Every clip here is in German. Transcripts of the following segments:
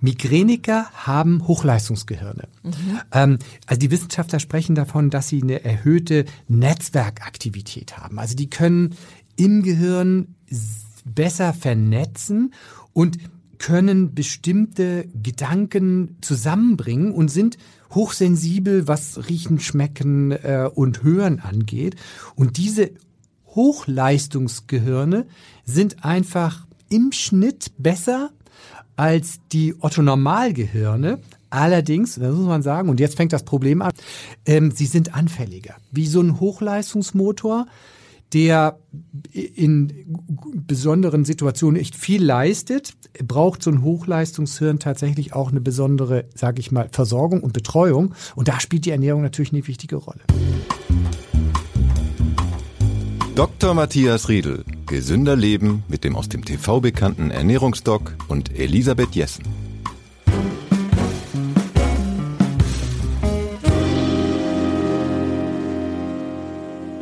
Migräniker haben Hochleistungsgehirne. Mhm. Ähm, also die Wissenschaftler sprechen davon, dass sie eine erhöhte Netzwerkaktivität haben. Also die können im Gehirn besser vernetzen und können bestimmte Gedanken zusammenbringen und sind hochsensibel, was Riechen, Schmecken äh, und Hören angeht. Und diese Hochleistungsgehirne sind einfach im Schnitt besser als die Otto-Normalgehirne. Allerdings, das muss man sagen, und jetzt fängt das Problem an, ähm, sie sind anfälliger. Wie so ein Hochleistungsmotor, der in besonderen Situationen echt viel leistet, braucht so ein Hochleistungshirn tatsächlich auch eine besondere, sage ich mal, Versorgung und Betreuung. Und da spielt die Ernährung natürlich eine wichtige Rolle. Dr. Matthias Riedel. Gesünder Leben mit dem aus dem TV bekannten Ernährungsdoc und Elisabeth Jessen.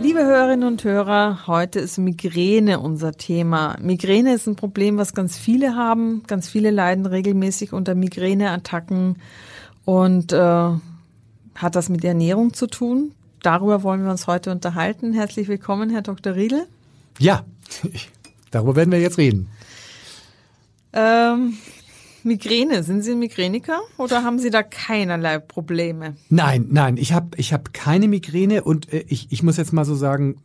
Liebe Hörerinnen und Hörer, heute ist Migräne unser Thema. Migräne ist ein Problem, was ganz viele haben. Ganz viele leiden regelmäßig unter Migräneattacken und äh, hat das mit Ernährung zu tun darüber wollen wir uns heute unterhalten. Herzlich willkommen, Herr Dr. Riedel. Ja, darüber werden wir jetzt reden. Ähm, Migräne, sind Sie ein Migräniker oder haben Sie da keinerlei Probleme? Nein, nein, ich habe ich hab keine Migräne und äh, ich, ich muss jetzt mal so sagen,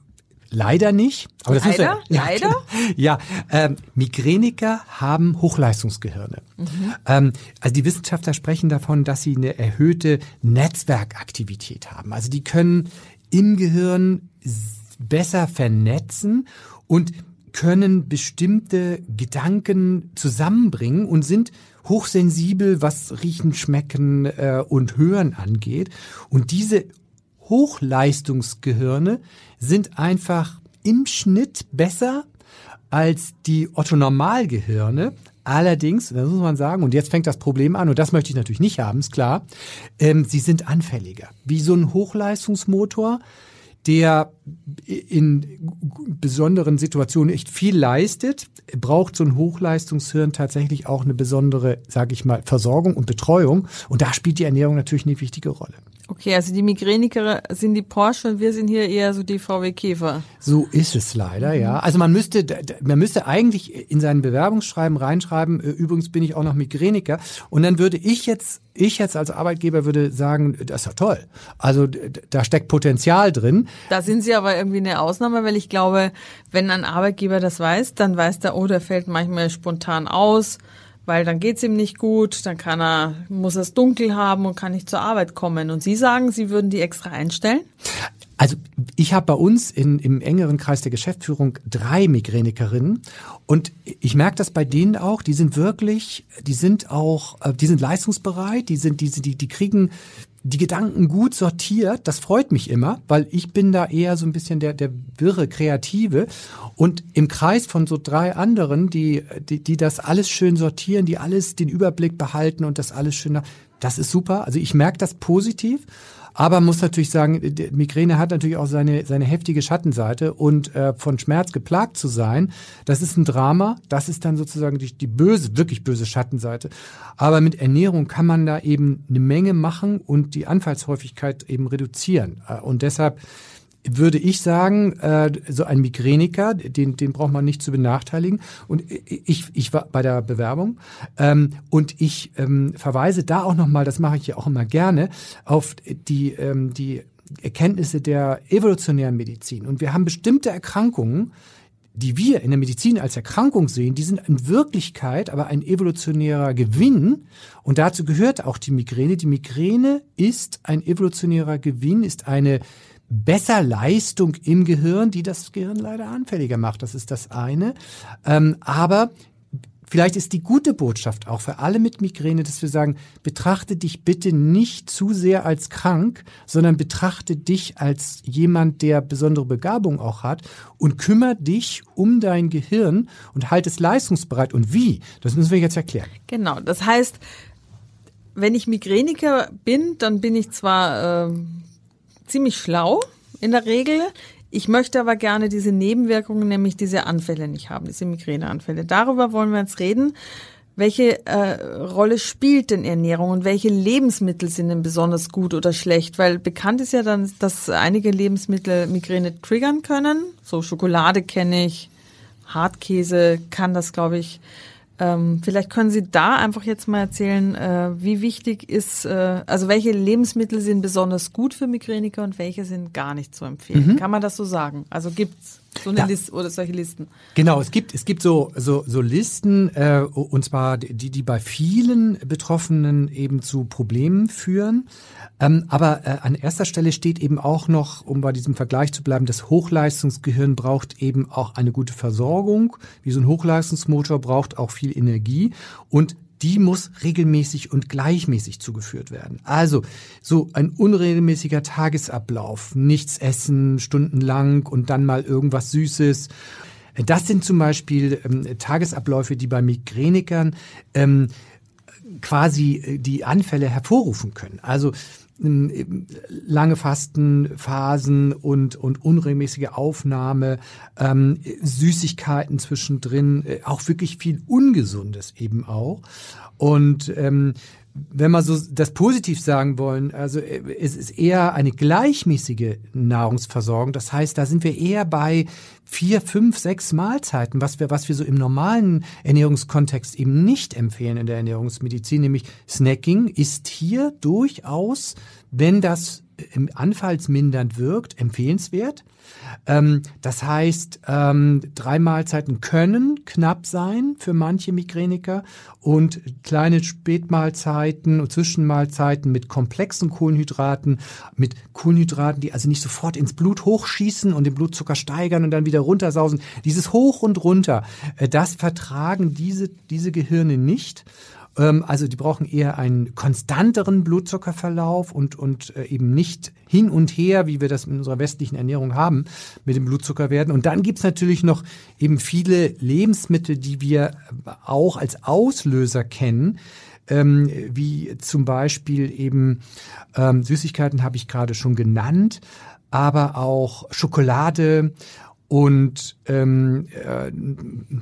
Leider nicht. Aber das leider? Ist ja, leider? Ja, ähm, Migräniker haben Hochleistungsgehirne. Mhm. Ähm, also die Wissenschaftler sprechen davon, dass sie eine erhöhte Netzwerkaktivität haben. Also die können im Gehirn besser vernetzen und können bestimmte Gedanken zusammenbringen und sind hochsensibel, was Riechen, Schmecken äh, und Hören angeht. Und diese Hochleistungsgehirne sind einfach im Schnitt besser als die Otto-Normalgehirne. Allerdings, das muss man sagen, und jetzt fängt das Problem an, und das möchte ich natürlich nicht haben, ist klar, ähm, sie sind anfälliger. Wie so ein Hochleistungsmotor, der in besonderen Situationen echt viel leistet, braucht so ein Hochleistungshirn tatsächlich auch eine besondere, sage ich mal, Versorgung und Betreuung. Und da spielt die Ernährung natürlich eine wichtige Rolle. Okay, also die Migräniker sind die Porsche und wir sind hier eher so die VW Käfer. So ist es leider, ja. Also man müsste, man müsste eigentlich in seinen Bewerbungsschreiben reinschreiben, äh, übrigens bin ich auch noch Migräniker. Und dann würde ich jetzt, ich jetzt als Arbeitgeber würde sagen, das ist ja toll. Also da steckt Potenzial drin. Da sind Sie aber irgendwie eine Ausnahme, weil ich glaube, wenn ein Arbeitgeber das weiß, dann weiß der, oh, der fällt manchmal spontan aus weil dann geht's ihm nicht gut, dann kann er, muss es dunkel haben und kann nicht zur Arbeit kommen. Und Sie sagen, Sie würden die extra einstellen? Also ich habe bei uns in, im engeren Kreis der Geschäftsführung drei Migränikerinnen und ich merke das bei denen auch, die sind wirklich, die sind auch, äh, die sind leistungsbereit, die sind, die, die, die kriegen die Gedanken gut sortiert. Das freut mich immer, weil ich bin da eher so ein bisschen der, der wirre Kreative. Und im Kreis von so drei anderen, die, die, die das alles schön sortieren, die alles den Überblick behalten und das alles schön, das ist super. Also ich merke das positiv. Aber muss natürlich sagen, Migräne hat natürlich auch seine, seine heftige Schattenseite und äh, von Schmerz geplagt zu sein, das ist ein Drama. Das ist dann sozusagen die, die böse, wirklich böse Schattenseite. Aber mit Ernährung kann man da eben eine Menge machen und die Anfallshäufigkeit eben reduzieren. Äh, und deshalb würde ich sagen, äh, so ein Migräniker, den, den braucht man nicht zu benachteiligen. Und ich, ich war bei der Bewerbung ähm, und ich ähm, verweise da auch nochmal, das mache ich ja auch immer gerne, auf die, ähm, die Erkenntnisse der evolutionären Medizin. Und wir haben bestimmte Erkrankungen, die wir in der Medizin als Erkrankung sehen, die sind in Wirklichkeit aber ein evolutionärer Gewinn. Und dazu gehört auch die Migräne. Die Migräne ist ein evolutionärer Gewinn, ist eine besser Leistung im Gehirn, die das Gehirn leider anfälliger macht. Das ist das eine. Ähm, aber Vielleicht ist die gute Botschaft auch für alle mit Migräne, dass wir sagen, betrachte dich bitte nicht zu sehr als krank, sondern betrachte dich als jemand, der besondere Begabung auch hat und kümmere dich um dein Gehirn und halt es leistungsbereit. Und wie? Das müssen wir jetzt erklären. Genau. Das heißt, wenn ich Migräniker bin, dann bin ich zwar äh, ziemlich schlau in der Regel. Ich möchte aber gerne diese Nebenwirkungen, nämlich diese Anfälle nicht haben, diese Migräneanfälle. Darüber wollen wir jetzt reden. welche äh, Rolle spielt denn Ernährung und welche Lebensmittel sind denn besonders gut oder schlecht? Weil bekannt ist ja dann, dass einige Lebensmittel Migräne triggern können. So Schokolade kenne ich, Hartkäse kann das, glaube ich. Ähm, vielleicht können Sie da einfach jetzt mal erzählen, äh, wie wichtig ist, äh, also welche Lebensmittel sind besonders gut für Migräniker und welche sind gar nicht zu empfehlen. Mhm. Kann man das so sagen? Also gibt's so eine ja. Liste oder solche Listen. Genau, es gibt es gibt so so so Listen äh, und zwar die die bei vielen Betroffenen eben zu Problemen führen. Ähm, aber äh, an erster Stelle steht eben auch noch, um bei diesem Vergleich zu bleiben, das Hochleistungsgehirn braucht eben auch eine gute Versorgung. Wie so ein Hochleistungsmotor braucht auch viel Energie und die muss regelmäßig und gleichmäßig zugeführt werden. Also so ein unregelmäßiger Tagesablauf, nichts essen stundenlang und dann mal irgendwas Süßes. Das sind zum Beispiel ähm, Tagesabläufe, die bei Migränikern ähm, quasi äh, die Anfälle hervorrufen können. Also lange Fastenphasen und, und unregelmäßige Aufnahme, ähm, Süßigkeiten zwischendrin, äh, auch wirklich viel Ungesundes eben auch. Und ähm, wenn wir so das positiv sagen wollen, also äh, es ist eher eine gleichmäßige Nahrungsversorgung. Das heißt, da sind wir eher bei vier, fünf, sechs Mahlzeiten, was wir, was wir so im normalen Ernährungskontext eben nicht empfehlen in der Ernährungsmedizin, nämlich Snacking ist hier durchaus, wenn das anfallsmindernd wirkt, empfehlenswert. Ähm, das heißt, ähm, drei Mahlzeiten können knapp sein für manche Migräniker und kleine Spätmahlzeiten und Zwischenmahlzeiten mit komplexen Kohlenhydraten, mit Kohlenhydraten, die also nicht sofort ins Blut hochschießen und den Blutzucker steigern und dann wieder runtersausen. Dieses Hoch und Runter, äh, das vertragen diese, diese Gehirne nicht. Ähm, also die brauchen eher einen konstanteren Blutzuckerverlauf und, und äh, eben nicht hin und her, wie wir das in unserer westlichen Ernährung haben, mit dem Blutzucker werden. Und dann gibt's natürlich noch eben viele Lebensmittel, die wir auch als Auslöser kennen. Ähm, wie zum Beispiel eben ähm, Süßigkeiten habe ich gerade schon genannt, aber auch Schokolade und ähm, äh,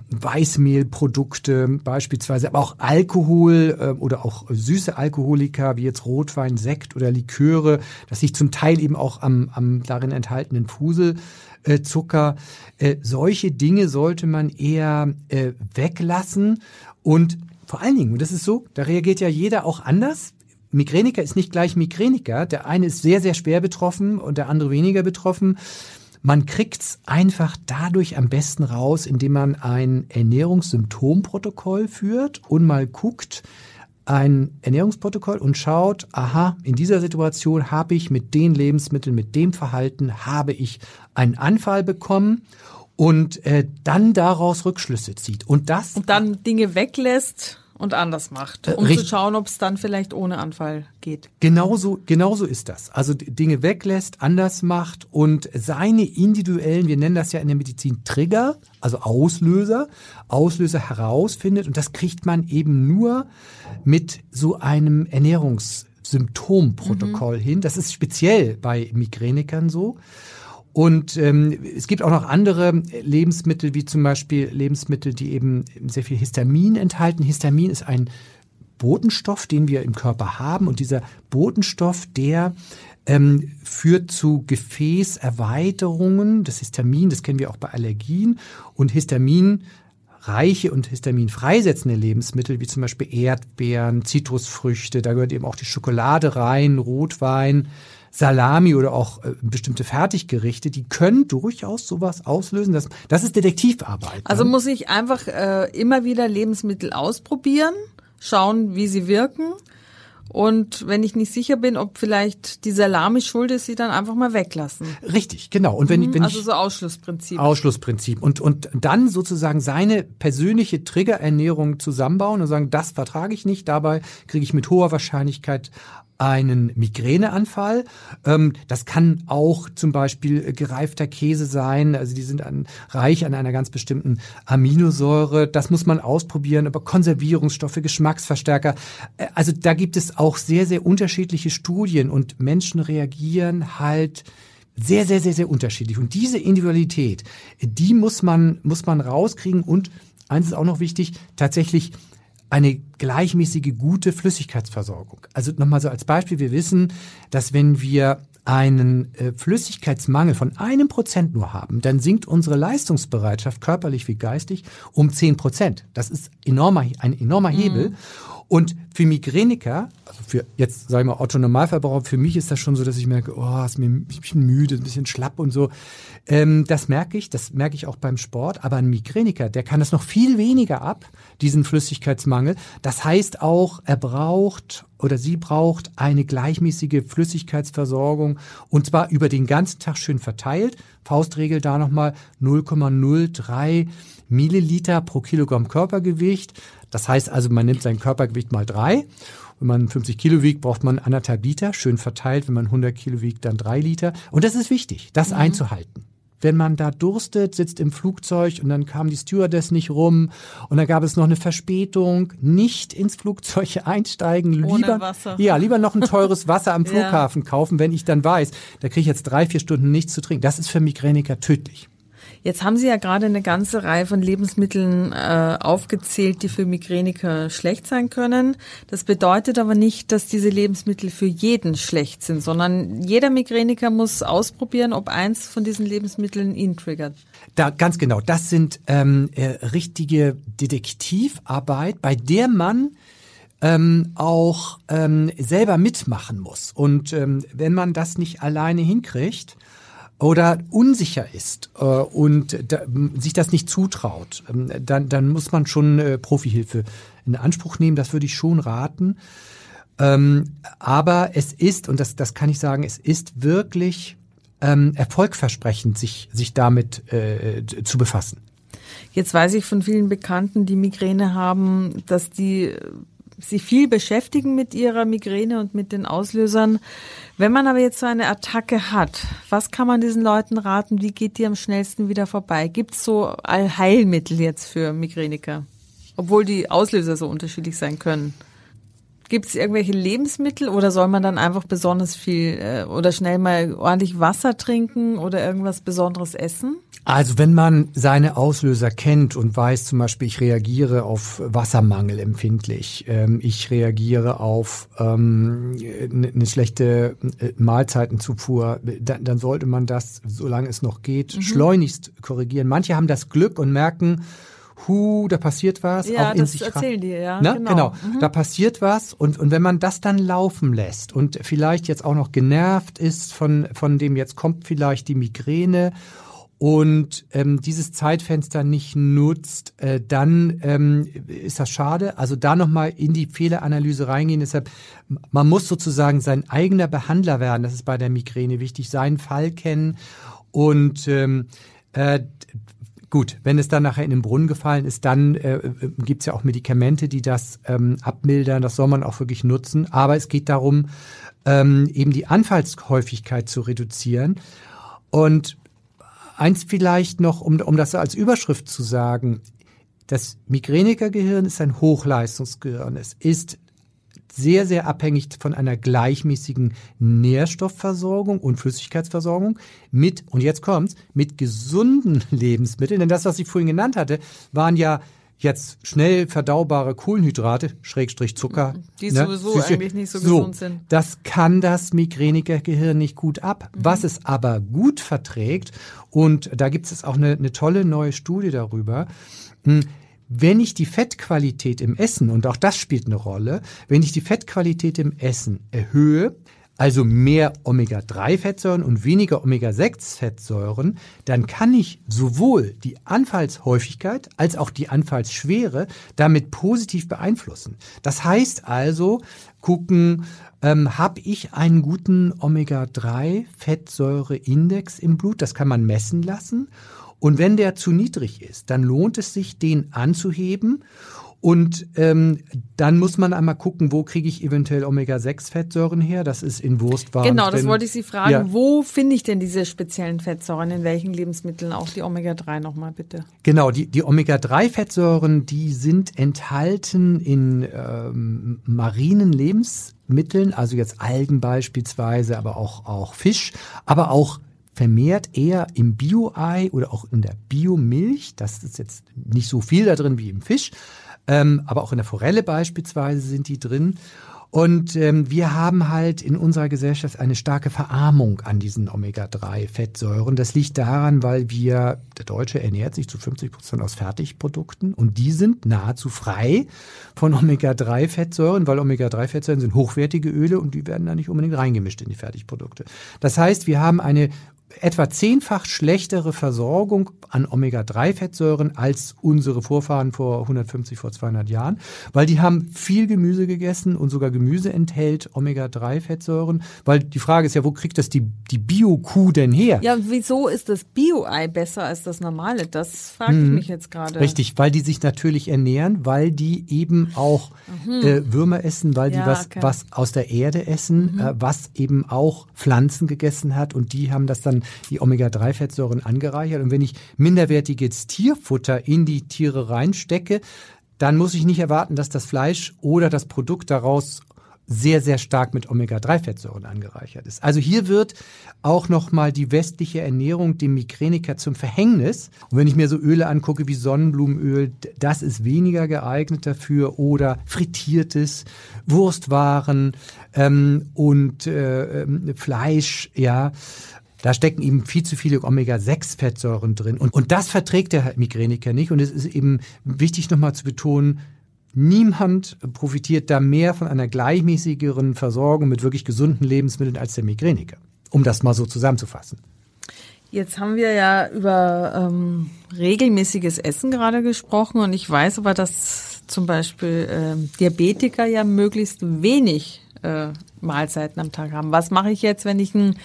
Weißmehlprodukte beispielsweise, aber auch Alkohol äh, oder auch süße Alkoholika wie jetzt Rotwein, Sekt oder Liköre, das sich zum Teil eben auch am, am darin enthaltenen Fuselzucker. Äh, solche Dinge sollte man eher äh, weglassen und vor allen Dingen, und das ist so, da reagiert ja jeder auch anders. Migräniker ist nicht gleich Migräniker. Der eine ist sehr, sehr schwer betroffen und der andere weniger betroffen. Man kriegt's einfach dadurch am besten raus, indem man ein Ernährungssymptomprotokoll führt und mal guckt, ein Ernährungsprotokoll und schaut, aha, in dieser Situation habe ich mit den Lebensmitteln, mit dem Verhalten, habe ich einen Anfall bekommen und äh, dann daraus Rückschlüsse zieht. Und das. Und dann Dinge weglässt und anders macht, äh, um Richt zu schauen, ob es dann vielleicht ohne Anfall geht. Genauso, genauso ist das. Also Dinge weglässt, anders macht und seine individuellen, wir nennen das ja in der Medizin Trigger, also Auslöser, Auslöser herausfindet und das kriegt man eben nur mit so einem Ernährungssymptomprotokoll mhm. hin. Das ist speziell bei Migränikern so. Und ähm, es gibt auch noch andere Lebensmittel, wie zum Beispiel Lebensmittel, die eben sehr viel Histamin enthalten. Histamin ist ein Botenstoff, den wir im Körper haben. Und dieser Botenstoff, der ähm, führt zu Gefäßerweiterungen. Das Histamin, das kennen wir auch bei Allergien. Und Histamin reiche und Histamin freisetzende Lebensmittel, wie zum Beispiel Erdbeeren, Zitrusfrüchte, da gehört eben auch die Schokolade rein, Rotwein, Salami oder auch äh, bestimmte Fertiggerichte, die können durchaus sowas auslösen. Das, das ist Detektivarbeit. Also ne? muss ich einfach äh, immer wieder Lebensmittel ausprobieren, schauen, wie sie wirken. Und wenn ich nicht sicher bin, ob vielleicht die Salami schuld ist, sie dann einfach mal weglassen. Richtig, genau. Und wenn, mhm, wenn also so Ausschlussprinzip. Ausschlussprinzip. Und, und dann sozusagen seine persönliche Triggerernährung zusammenbauen und sagen, das vertrage ich nicht, dabei kriege ich mit hoher Wahrscheinlichkeit einen Migräneanfall. Ähm, das kann auch zum Beispiel gereifter Käse sein. Also die sind an, reich an einer ganz bestimmten Aminosäure. Das muss man ausprobieren. Aber Konservierungsstoffe, Geschmacksverstärker. Äh, also da gibt es auch sehr, sehr unterschiedliche Studien und Menschen reagieren halt sehr, sehr, sehr, sehr unterschiedlich. Und diese Individualität, die muss man, muss man rauskriegen und eins ist auch noch wichtig, tatsächlich eine gleichmäßige, gute Flüssigkeitsversorgung. Also nochmal so als Beispiel, wir wissen, dass wenn wir einen äh, Flüssigkeitsmangel von einem Prozent nur haben, dann sinkt unsere Leistungsbereitschaft, körperlich wie geistig, um zehn Prozent. Das ist enormer, ein enormer Hebel. Und für Migräniker, also für jetzt sage ich mal Otto Normalverbraucher, für mich ist das schon so, dass ich merke, oh, ist mir ich bin müde, ein bisschen schlapp und so. Ähm, das merke ich, das merke ich auch beim Sport. Aber ein Migräniker, der kann das noch viel weniger ab, diesen Flüssigkeitsmangel. Das heißt auch, er braucht oder sie braucht eine gleichmäßige Flüssigkeitsversorgung und zwar über den ganzen Tag schön verteilt. Faustregel da nochmal 0,03 Milliliter pro Kilogramm Körpergewicht. Das heißt also, man nimmt sein Körpergewicht mal drei. Wenn man 50 Kilo wiegt, braucht man anderthalb Liter, schön verteilt. Wenn man 100 Kilo wiegt, dann drei Liter. Und das ist wichtig, das mhm. einzuhalten wenn man da durstet, sitzt im Flugzeug und dann kam die Stewardess nicht rum und dann gab es noch eine Verspätung, nicht ins Flugzeug einsteigen, Ohne lieber Wasser. ja, lieber noch ein teures Wasser am Flughafen ja. kaufen, wenn ich dann weiß, da kriege ich jetzt drei, vier Stunden nichts zu trinken. Das ist für Migräniker tödlich. Jetzt haben Sie ja gerade eine ganze Reihe von Lebensmitteln äh, aufgezählt, die für Migräniker schlecht sein können. Das bedeutet aber nicht, dass diese Lebensmittel für jeden schlecht sind, sondern jeder Migräniker muss ausprobieren, ob eins von diesen Lebensmitteln ihn triggert. Da ganz genau. Das sind ähm, äh, richtige Detektivarbeit, bei der man ähm, auch ähm, selber mitmachen muss. Und ähm, wenn man das nicht alleine hinkriegt, oder unsicher ist äh, und da, sich das nicht zutraut, ähm, dann, dann muss man schon äh, Profihilfe in Anspruch nehmen. Das würde ich schon raten. Ähm, aber es ist, und das, das kann ich sagen, es ist wirklich ähm, erfolgversprechend, sich, sich damit äh, zu befassen. Jetzt weiß ich von vielen Bekannten, die Migräne haben, dass die sich viel beschäftigen mit ihrer Migräne und mit den Auslösern. Wenn man aber jetzt so eine Attacke hat, was kann man diesen Leuten raten? Wie geht die am schnellsten wieder vorbei? Gibt es so Allheilmittel jetzt für Migräniker? Obwohl die Auslöser so unterschiedlich sein können. Gibt es irgendwelche Lebensmittel oder soll man dann einfach besonders viel äh, oder schnell mal ordentlich Wasser trinken oder irgendwas Besonderes essen? Also wenn man seine Auslöser kennt und weiß zum Beispiel, ich reagiere auf Wassermangel empfindlich, ähm, ich reagiere auf ähm, eine schlechte äh, Mahlzeitenzufuhr, dann, dann, sollte man das, solange es noch geht, mhm. schleunigst korrigieren. Manche haben das Glück und merken, hu, da passiert was. Ja, auch in das sich erzählen die, ja. Ne? Genau, genau. Mhm. da passiert was und, und wenn man das dann laufen lässt und vielleicht jetzt auch noch genervt ist von, von dem, jetzt kommt vielleicht die Migräne und ähm, dieses Zeitfenster nicht nutzt, äh, dann ähm, ist das schade. Also da nochmal in die Fehleranalyse reingehen. Deshalb, man muss sozusagen sein eigener Behandler werden. Das ist bei der Migräne wichtig. Seinen Fall kennen und ähm, äh, Gut, wenn es dann nachher in den Brunnen gefallen ist, dann äh, gibt es ja auch Medikamente, die das ähm, abmildern. Das soll man auch wirklich nutzen. Aber es geht darum, ähm, eben die Anfallshäufigkeit zu reduzieren. Und eins vielleicht noch, um, um das als Überschrift zu sagen. Das Migränikergehirn ist ein Hochleistungsgehirn. Es ist sehr, sehr abhängig von einer gleichmäßigen Nährstoffversorgung und Flüssigkeitsversorgung mit, und jetzt kommt's, mit gesunden Lebensmitteln. Denn das, was ich vorhin genannt hatte, waren ja jetzt schnell verdaubare Kohlenhydrate, Schrägstrich Zucker. Die ne? sowieso Süße. eigentlich nicht so, so gesund sind. Das kann das Migränikergehirn nicht gut ab. Mhm. Was es aber gut verträgt, und da gibt es auch eine, eine tolle neue Studie darüber, hm, wenn ich die Fettqualität im Essen, und auch das spielt eine Rolle, wenn ich die Fettqualität im Essen erhöhe, also mehr Omega-3-Fettsäuren und weniger Omega-6-Fettsäuren, dann kann ich sowohl die Anfallshäufigkeit als auch die Anfallsschwere damit positiv beeinflussen. Das heißt also, gucken, ähm, habe ich einen guten Omega-3-Fettsäure-Index im Blut, das kann man messen lassen. Und wenn der zu niedrig ist, dann lohnt es sich, den anzuheben. Und ähm, dann muss man einmal gucken, wo kriege ich eventuell Omega-6-Fettsäuren her. Das ist in Wurstwaren. Genau, das wollte ich Sie fragen. Ja. Wo finde ich denn diese speziellen Fettsäuren? In welchen Lebensmitteln? Auch die Omega-3 nochmal bitte. Genau, die, die Omega-3-Fettsäuren, die sind enthalten in ähm, marinen Lebensmitteln, also jetzt Algen beispielsweise, aber auch, auch Fisch, aber auch vermehrt eher im Bio-Ei oder auch in der Biomilch, das ist jetzt nicht so viel da drin wie im Fisch, ähm, aber auch in der Forelle beispielsweise sind die drin. Und ähm, wir haben halt in unserer Gesellschaft eine starke Verarmung an diesen Omega-3-Fettsäuren. Das liegt daran, weil wir, der Deutsche ernährt sich zu 50 Prozent aus Fertigprodukten und die sind nahezu frei von Omega-3-Fettsäuren, weil Omega-3-Fettsäuren sind hochwertige Öle und die werden da nicht unbedingt reingemischt in die Fertigprodukte. Das heißt, wir haben eine etwa zehnfach schlechtere Versorgung an Omega-3-Fettsäuren als unsere Vorfahren vor 150, vor 200 Jahren, weil die haben viel Gemüse gegessen und sogar Gemüse enthält Omega-3-Fettsäuren, weil die Frage ist ja, wo kriegt das die, die Bio-Kuh denn her? Ja, wieso ist das Bio-Ei besser als das normale? Das frage ich hm, mich jetzt gerade. Richtig, weil die sich natürlich ernähren, weil die eben auch mhm. äh, Würmer essen, weil ja, die was, okay. was aus der Erde essen, mhm. äh, was eben auch Pflanzen gegessen hat und die haben das dann die Omega-3-Fettsäuren angereichert. Und wenn ich minderwertiges Tierfutter in die Tiere reinstecke, dann muss ich nicht erwarten, dass das Fleisch oder das Produkt daraus sehr, sehr stark mit Omega-3-Fettsäuren angereichert ist. Also hier wird auch nochmal die westliche Ernährung dem Migräniker zum Verhängnis. Und wenn ich mir so Öle angucke wie Sonnenblumenöl, das ist weniger geeignet dafür oder frittiertes, Wurstwaren ähm, und äh, ähm, Fleisch, ja. Da stecken eben viel zu viele Omega-6-Fettsäuren drin. Und, und das verträgt der Migräniker nicht. Und es ist eben wichtig nochmal zu betonen, Niemand profitiert da mehr von einer gleichmäßigeren Versorgung mit wirklich gesunden Lebensmitteln als der Migräniker, um das mal so zusammenzufassen. Jetzt haben wir ja über ähm, regelmäßiges Essen gerade gesprochen und ich weiß aber, dass zum Beispiel äh, Diabetiker ja möglichst wenig äh, Mahlzeiten am Tag haben. Was mache ich jetzt, wenn ich ein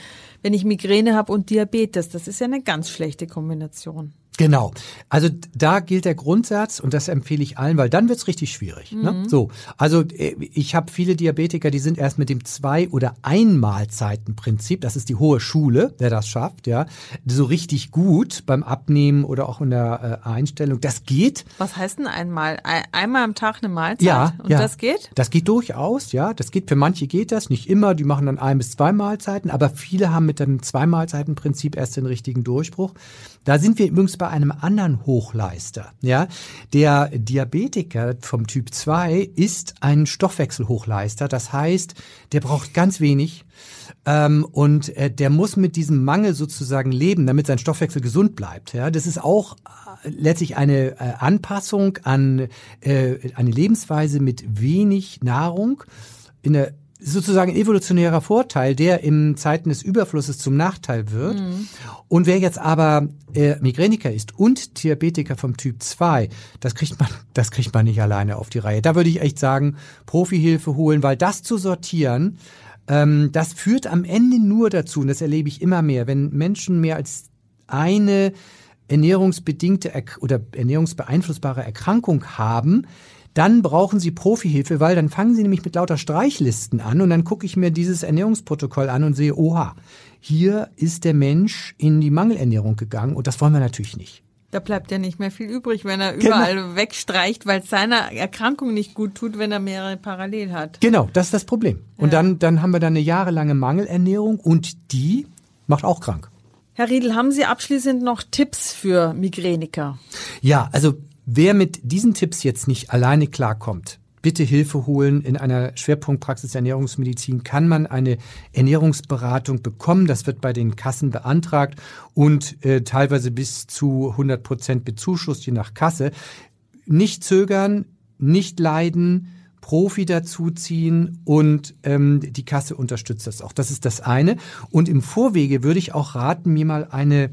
wenn ich Migräne habe und Diabetes. Das ist ja eine ganz schlechte Kombination. Genau. Also da gilt der Grundsatz und das empfehle ich allen, weil dann wird's richtig schwierig. Ne? Mhm. Ne? So, also äh, ich habe viele Diabetiker, die sind erst mit dem zwei oder Einmahlzeitenprinzip, das ist die hohe Schule, der das schafft, ja, so richtig gut beim Abnehmen oder auch in der äh, Einstellung. Das geht. Was heißt denn einmal? Einmal am Tag eine Mahlzeit? Ja, und ja. das geht? Das geht durchaus, ja. Das geht für manche geht das, nicht immer. Die machen dann ein bis zwei Mahlzeiten, aber viele haben mit dem zwei Mahlzeitenprinzip erst den richtigen Durchbruch. Da sind wir übrigens bei einem anderen Hochleister. Ja, der Diabetiker vom Typ 2 ist ein Stoffwechselhochleister. Das heißt, der braucht ganz wenig ähm, und äh, der muss mit diesem Mangel sozusagen leben, damit sein Stoffwechsel gesund bleibt. Ja, das ist auch äh, letztlich eine äh, Anpassung an äh, eine Lebensweise mit wenig Nahrung in der sozusagen ein evolutionärer Vorteil, der in Zeiten des Überflusses zum Nachteil wird. Mhm. Und wer jetzt aber äh, Migräniker ist und Diabetiker vom Typ 2, das kriegt man, das kriegt man nicht alleine auf die Reihe. Da würde ich echt sagen, Profihilfe holen, weil das zu sortieren, ähm, das führt am Ende nur dazu, und das erlebe ich immer mehr, wenn Menschen mehr als eine ernährungsbedingte oder ernährungsbeeinflussbare Erkrankung haben, dann brauchen Sie Profihilfe, weil dann fangen Sie nämlich mit lauter Streichlisten an und dann gucke ich mir dieses Ernährungsprotokoll an und sehe, oha, hier ist der Mensch in die Mangelernährung gegangen und das wollen wir natürlich nicht. Da bleibt ja nicht mehr viel übrig, wenn er genau. überall genau. wegstreicht, weil es seiner Erkrankung nicht gut tut, wenn er mehrere parallel hat. Genau, das ist das Problem. Und ja. dann, dann haben wir da eine jahrelange Mangelernährung und die macht auch krank. Herr Riedel, haben Sie abschließend noch Tipps für Migräniker? Ja, also Wer mit diesen Tipps jetzt nicht alleine klarkommt, bitte Hilfe holen. In einer Schwerpunktpraxis Ernährungsmedizin kann man eine Ernährungsberatung bekommen. Das wird bei den Kassen beantragt und äh, teilweise bis zu 100 Prozent bezuschusst, je nach Kasse. Nicht zögern, nicht leiden, Profi dazuziehen und ähm, die Kasse unterstützt das auch. Das ist das eine. Und im Vorwege würde ich auch raten, mir mal eine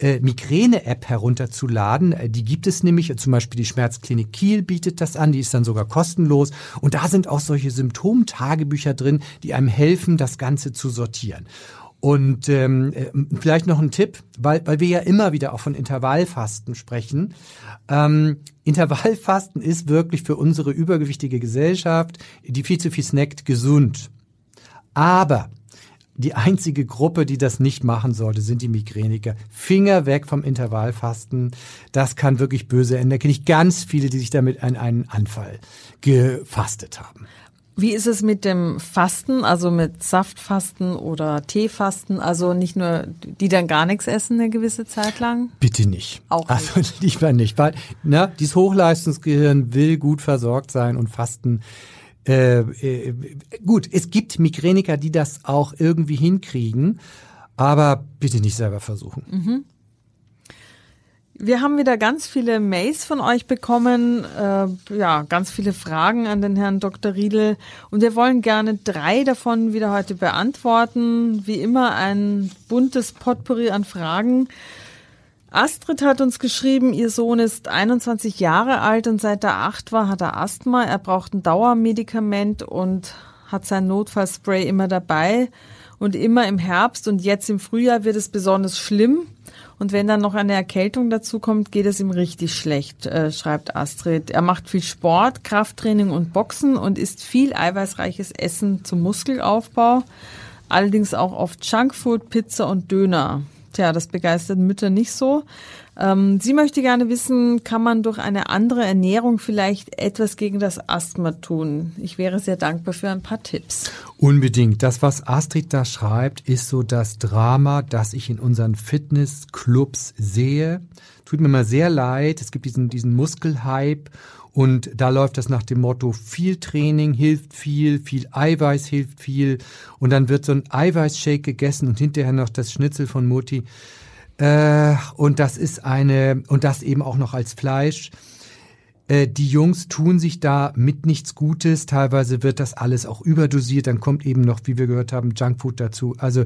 äh, Migräne-App herunterzuladen. Äh, die gibt es nämlich, zum Beispiel die Schmerzklinik Kiel bietet das an, die ist dann sogar kostenlos. Und da sind auch solche Symptomtagebücher drin, die einem helfen, das Ganze zu sortieren. Und ähm, äh, vielleicht noch ein Tipp, weil, weil wir ja immer wieder auch von Intervallfasten sprechen. Ähm, Intervallfasten ist wirklich für unsere übergewichtige Gesellschaft, die viel zu viel snackt, gesund. Aber die einzige Gruppe, die das nicht machen sollte, sind die Migräniker. Finger weg vom Intervallfasten. Das kann wirklich böse enden. Da kenne ich ganz viele, die sich damit an einen Anfall gefastet haben. Wie ist es mit dem Fasten, also mit Saftfasten oder Teefasten? Also nicht nur, die dann gar nichts essen eine gewisse Zeit lang? Bitte nicht. Auch nicht. Also lieber nicht, weil ne, dieses Hochleistungsgehirn will gut versorgt sein und Fasten. Äh, äh, gut, es gibt Migräniker, die das auch irgendwie hinkriegen, aber bitte nicht selber versuchen. Mhm. Wir haben wieder ganz viele Mails von euch bekommen, äh, ja, ganz viele Fragen an den Herrn Dr. Riedel und wir wollen gerne drei davon wieder heute beantworten. Wie immer ein buntes Potpourri an Fragen. Astrid hat uns geschrieben, ihr Sohn ist 21 Jahre alt und seit er acht war, hat er Asthma. Er braucht ein Dauermedikament und hat sein Notfallspray immer dabei. Und immer im Herbst und jetzt im Frühjahr wird es besonders schlimm. Und wenn dann noch eine Erkältung dazu kommt, geht es ihm richtig schlecht, äh, schreibt Astrid. Er macht viel Sport, Krafttraining und Boxen und isst viel eiweißreiches Essen zum Muskelaufbau. Allerdings auch oft Junkfood, Pizza und Döner. Tja, das begeistert Mütter nicht so. Ähm, sie möchte gerne wissen, kann man durch eine andere Ernährung vielleicht etwas gegen das Asthma tun? Ich wäre sehr dankbar für ein paar Tipps. Unbedingt. Das, was Astrid da schreibt, ist so das Drama, das ich in unseren Fitnessclubs sehe. Tut mir mal sehr leid. Es gibt diesen, diesen Muskelhype und da läuft das nach dem Motto, viel Training hilft viel, viel Eiweiß hilft viel. Und dann wird so ein Eiweißshake gegessen und hinterher noch das Schnitzel von Mutti. Äh, und das ist eine, und das eben auch noch als Fleisch. Äh, die Jungs tun sich da mit nichts Gutes. Teilweise wird das alles auch überdosiert. Dann kommt eben noch, wie wir gehört haben, Junkfood dazu. Also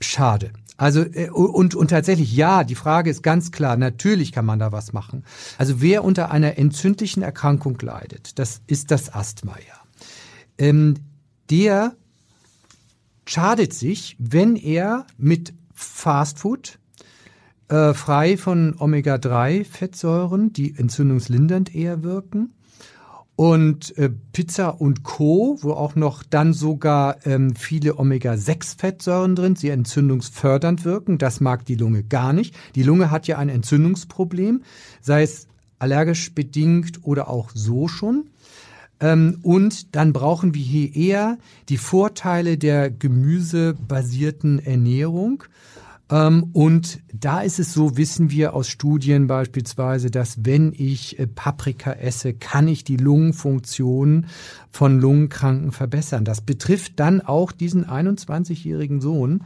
schade. Also äh, und, und tatsächlich ja, die Frage ist ganz klar, natürlich kann man da was machen. Also wer unter einer entzündlichen Erkrankung leidet, das ist das Asthma ja. Ähm, der schadet sich, wenn er mit Fastfood äh, frei von Omega-3-Fettsäuren, die entzündungslindernd eher wirken, und äh, Pizza und Co., wo auch noch dann sogar ähm, viele Omega-6-Fettsäuren drin, die entzündungsfördernd wirken. Das mag die Lunge gar nicht. Die Lunge hat ja ein Entzündungsproblem, sei es allergisch bedingt oder auch so schon. Ähm, und dann brauchen wir hier eher die Vorteile der gemüsebasierten Ernährung. Ähm, und da ist es so, wissen wir aus Studien beispielsweise, dass wenn ich äh, Paprika esse, kann ich die Lungenfunktion von Lungenkranken verbessern. Das betrifft dann auch diesen 21-jährigen Sohn.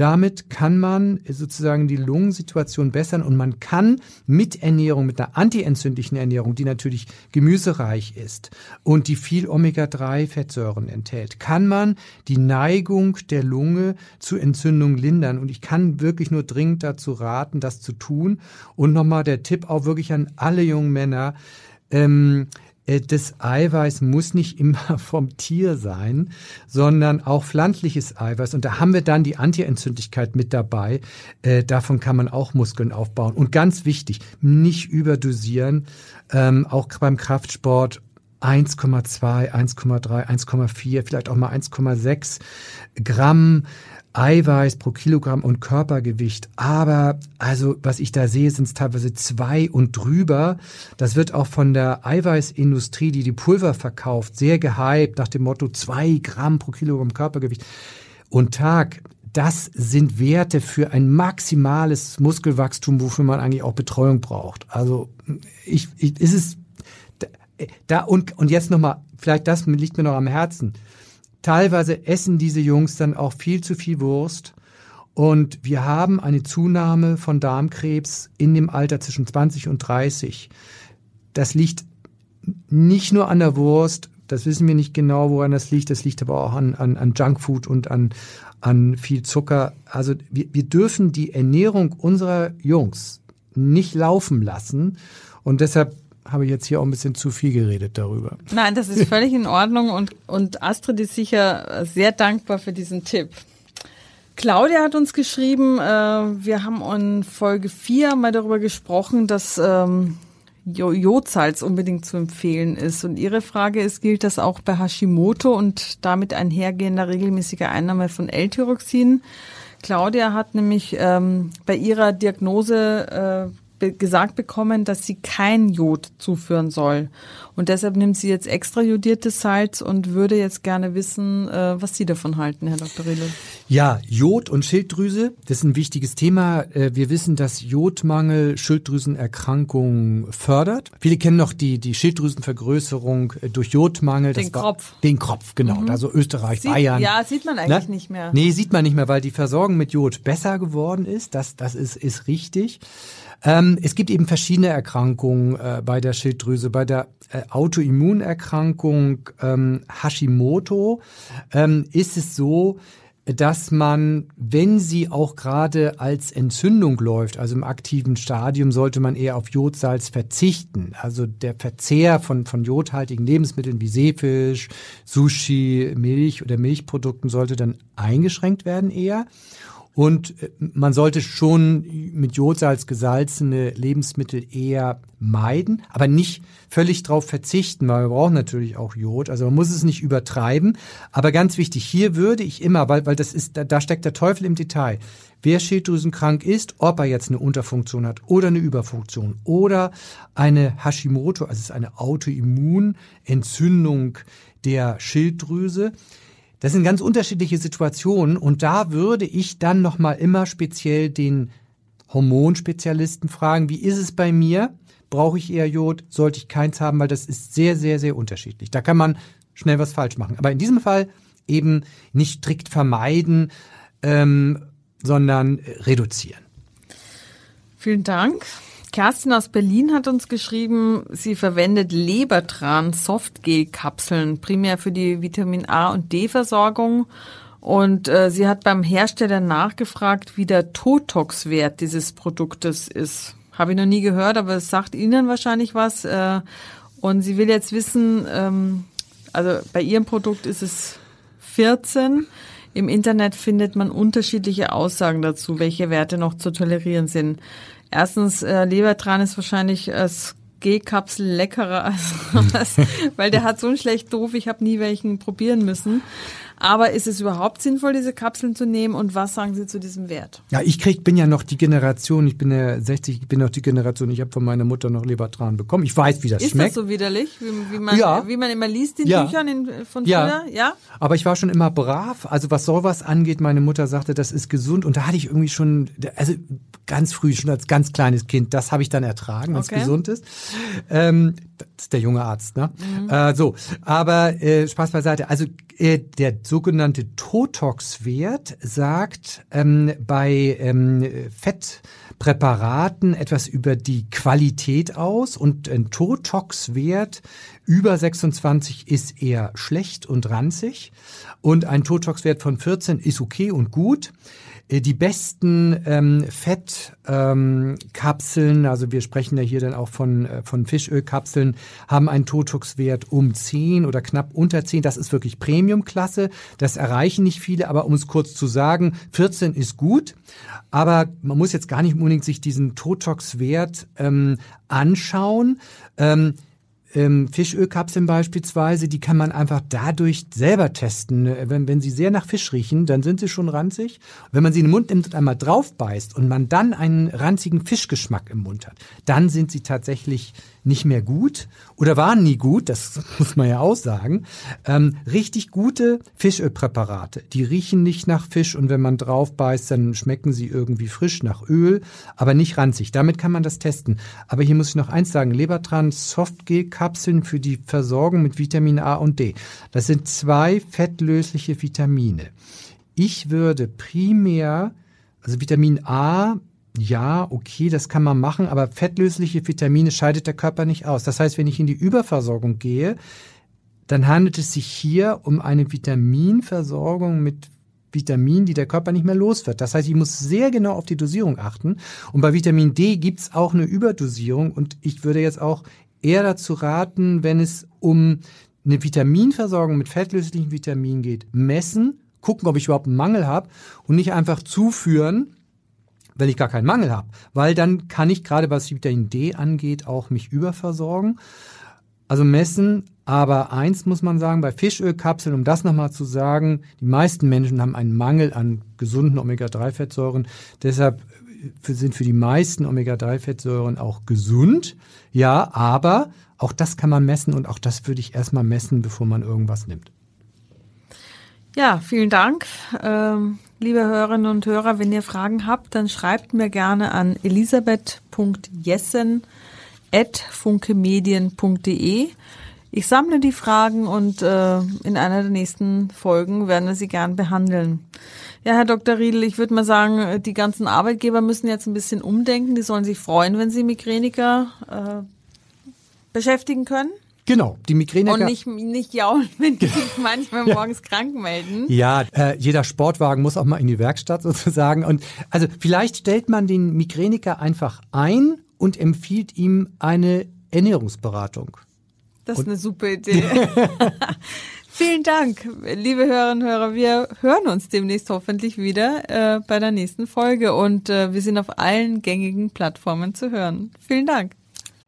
Damit kann man sozusagen die Lungensituation bessern und man kann mit Ernährung, mit einer antientzündlichen Ernährung, die natürlich gemüsereich ist und die viel Omega-3-Fettsäuren enthält, kann man die Neigung der Lunge zu Entzündung lindern. Und ich kann wirklich nur dringend dazu raten, das zu tun. Und nochmal der Tipp auch wirklich an alle jungen Männer, ähm, äh, das Eiweiß muss nicht immer vom Tier sein, sondern auch pflanzliches Eiweiß. Und da haben wir dann die Antientzündlichkeit mit dabei. Äh, davon kann man auch Muskeln aufbauen. Und ganz wichtig, nicht überdosieren. Ähm, auch beim Kraftsport 1,2, 1,3, 1,4, vielleicht auch mal 1,6 Gramm Eiweiß pro Kilogramm und Körpergewicht. Aber also, was ich da sehe, sind es teilweise zwei und drüber. Das wird auch von der Eiweißindustrie, die die Pulver verkauft, sehr gehypt nach dem Motto zwei Gramm pro Kilogramm Körpergewicht und Tag. Das sind Werte für ein maximales Muskelwachstum, wofür man eigentlich auch Betreuung braucht. Also ich, ich ist es da und und jetzt noch mal, vielleicht das liegt mir noch am Herzen Teilweise essen diese Jungs dann auch viel zu viel Wurst. Und wir haben eine Zunahme von Darmkrebs in dem Alter zwischen 20 und 30. Das liegt nicht nur an der Wurst, das wissen wir nicht genau, woran das liegt. Das liegt aber auch an, an, an Junkfood und an, an viel Zucker. Also wir, wir dürfen die Ernährung unserer Jungs nicht laufen lassen. Und deshalb habe ich jetzt hier auch ein bisschen zu viel geredet darüber. Nein, das ist völlig in Ordnung und, und Astrid ist sicher sehr dankbar für diesen Tipp. Claudia hat uns geschrieben, äh, wir haben in Folge 4 mal darüber gesprochen, dass ähm, Jodsalz unbedingt zu empfehlen ist. Und ihre Frage ist, gilt das auch bei Hashimoto und damit einhergehender regelmäßiger Einnahme von L-Tyroxin? Claudia hat nämlich ähm, bei ihrer Diagnose äh, gesagt bekommen, dass sie kein Jod zuführen soll. Und deshalb nimmt sie jetzt extra jodiertes Salz und würde jetzt gerne wissen, äh, was Sie davon halten, Herr Dr. Riedel. Ja, Jod und Schilddrüse, das ist ein wichtiges Thema. Äh, wir wissen, dass Jodmangel Schilddrüsenerkrankungen fördert. Viele kennen noch die, die Schilddrüsenvergrößerung äh, durch Jodmangel. Den war, Kropf. Den Kropf, genau. Mhm. Also Österreich, sieht, Bayern. Ja, sieht man eigentlich ne? nicht mehr. Nee, sieht man nicht mehr, weil die Versorgung mit Jod besser geworden ist. Das, das ist, ist richtig. Ähm, es gibt eben verschiedene Erkrankungen äh, bei der Schilddrüse. Bei der äh, Autoimmunerkrankung ähm, Hashimoto ähm, ist es so, dass man, wenn sie auch gerade als Entzündung läuft, also im aktiven Stadium, sollte man eher auf Jodsalz verzichten. Also der Verzehr von, von jodhaltigen Lebensmitteln wie Seefisch, Sushi, Milch oder Milchprodukten sollte dann eingeschränkt werden eher. Und äh, man sollte schon mit Jodsalz gesalzene Lebensmittel eher meiden, aber nicht völlig drauf verzichten, weil wir brauchen natürlich auch Jod. Also man muss es nicht übertreiben. Aber ganz wichtig, hier würde ich immer, weil, weil das ist, da, da steckt der Teufel im Detail. Wer schilddrüsenkrank ist, ob er jetzt eine Unterfunktion hat oder eine Überfunktion oder eine Hashimoto, also es ist eine Autoimmunentzündung der Schilddrüse, das sind ganz unterschiedliche Situationen und da würde ich dann noch mal immer speziell den Hormonspezialisten fragen, wie ist es bei mir? Brauche ich eher Jod? Sollte ich keins haben? Weil das ist sehr, sehr, sehr unterschiedlich. Da kann man schnell was falsch machen. Aber in diesem Fall eben nicht strikt vermeiden, ähm, sondern reduzieren. Vielen Dank. Kerstin aus Berlin hat uns geschrieben, sie verwendet Lebertran Softgel-Kapseln, primär für die Vitamin A und D-Versorgung. Und äh, sie hat beim Hersteller nachgefragt, wie der Totox-Wert dieses Produktes ist. Habe ich noch nie gehört, aber es sagt Ihnen wahrscheinlich was. Äh, und sie will jetzt wissen, ähm, also bei ihrem Produkt ist es 14. Im Internet findet man unterschiedliche Aussagen dazu, welche Werte noch zu tolerieren sind. Erstens, äh, Lebertran ist wahrscheinlich als G-Kapsel leckerer als was, weil der hat so einen schlecht doof, ich habe nie welchen probieren müssen. Aber ist es überhaupt sinnvoll, diese Kapseln zu nehmen und was sagen Sie zu diesem Wert? Ja, ich krieg, bin ja noch die Generation, ich bin ja 60, ich bin noch die Generation, ich habe von meiner Mutter noch Lebertran bekommen. Ich weiß, wie das ist schmeckt. Ist das so widerlich, wie, wie, man, ja. wie man immer liest in ja. Büchern in, von früher? Ja. ja, aber ich war schon immer brav. Also was sowas angeht, meine Mutter sagte, das ist gesund und da hatte ich irgendwie schon, also ganz früh, schon als ganz kleines Kind, das habe ich dann ertragen, wenn es okay. gesund ist. Ähm, das ist der junge Arzt, ne? Mhm. Äh, so, aber äh, Spaß beiseite. Also äh, der sogenannte Totox-Wert sagt ähm, bei ähm, Fettpräparaten etwas über die Qualität aus und ein Totox-Wert über 26 ist eher schlecht und ranzig und ein Totox-Wert von 14 ist okay und gut. Äh, die besten ähm, Fettkapseln, ähm, also wir sprechen ja hier dann auch von, äh, von Fischölkapseln, haben einen Totox-Wert um 10 oder knapp unter 10. Das ist wirklich Premium-Klasse. Das erreichen nicht viele, aber um es kurz zu sagen, 14 ist gut. Aber man muss jetzt gar nicht unbedingt sich diesen Totox-Wert ähm, anschauen. Ähm, ähm, Fischölkapseln beispielsweise, die kann man einfach dadurch selber testen. Wenn, wenn sie sehr nach Fisch riechen, dann sind sie schon ranzig. wenn man sie in den Mund nimmt und einmal drauf beißt und man dann einen ranzigen Fischgeschmack im Mund hat, dann sind sie tatsächlich nicht mehr gut oder waren nie gut, das muss man ja auch sagen. Ähm, richtig gute Fischölpräparate, die riechen nicht nach Fisch und wenn man drauf beißt, dann schmecken sie irgendwie frisch nach Öl, aber nicht ranzig. Damit kann man das testen. Aber hier muss ich noch eins sagen, Lebertran Softgel-Kapseln für die Versorgung mit Vitamin A und D. Das sind zwei fettlösliche Vitamine. Ich würde primär also Vitamin A ja, okay, das kann man machen, aber fettlösliche Vitamine scheidet der Körper nicht aus. Das heißt, wenn ich in die Überversorgung gehe, dann handelt es sich hier um eine Vitaminversorgung mit Vitaminen, die der Körper nicht mehr los wird. Das heißt, ich muss sehr genau auf die Dosierung achten. Und bei Vitamin D gibt's auch eine Überdosierung. Und ich würde jetzt auch eher dazu raten, wenn es um eine Vitaminversorgung mit fettlöslichen Vitaminen geht, messen, gucken, ob ich überhaupt einen Mangel habe und nicht einfach zuführen, weil ich gar keinen Mangel habe. Weil dann kann ich gerade, was Vitamin D angeht, auch mich überversorgen. Also messen, aber eins muss man sagen, bei Fischölkapseln, um das nochmal zu sagen, die meisten Menschen haben einen Mangel an gesunden Omega-3-Fettsäuren. Deshalb sind für die meisten Omega-3-Fettsäuren auch gesund. Ja, aber auch das kann man messen und auch das würde ich erstmal messen, bevor man irgendwas nimmt. Ja, vielen Dank. Ähm, liebe Hörerinnen und Hörer, wenn ihr Fragen habt, dann schreibt mir gerne an elisabeth.jessen.funkemedien.de. Ich sammle die Fragen und äh, in einer der nächsten Folgen werden wir sie gern behandeln. Ja, Herr Dr. Riedel, ich würde mal sagen, die ganzen Arbeitgeber müssen jetzt ein bisschen umdenken. Die sollen sich freuen, wenn sie Migräniker äh, beschäftigen können. Genau, die Migräne. Und nicht, nicht jaulen, wenn die sich manchmal morgens krank melden. Ja, äh, jeder Sportwagen muss auch mal in die Werkstatt sozusagen. Und also vielleicht stellt man den Migräniker einfach ein und empfiehlt ihm eine Ernährungsberatung. Das ist eine super Idee. Vielen Dank, liebe Hörerinnen und Hörer. Wir hören uns demnächst hoffentlich wieder äh, bei der nächsten Folge und äh, wir sind auf allen gängigen Plattformen zu hören. Vielen Dank.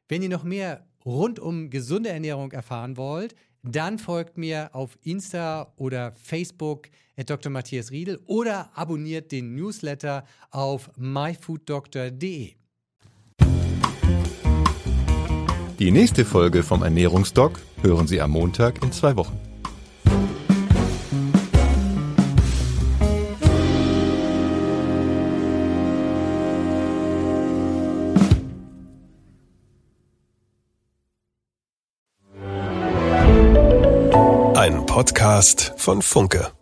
Wenn ihr noch mehr rund um gesunde Ernährung erfahren wollt, dann folgt mir auf Insta oder Facebook Dr. Matthias Riedel oder abonniert den Newsletter auf myfooddoctor.de. Die nächste Folge vom Ernährungsdoc hören Sie am Montag in zwei Wochen. Ein Podcast von Funke.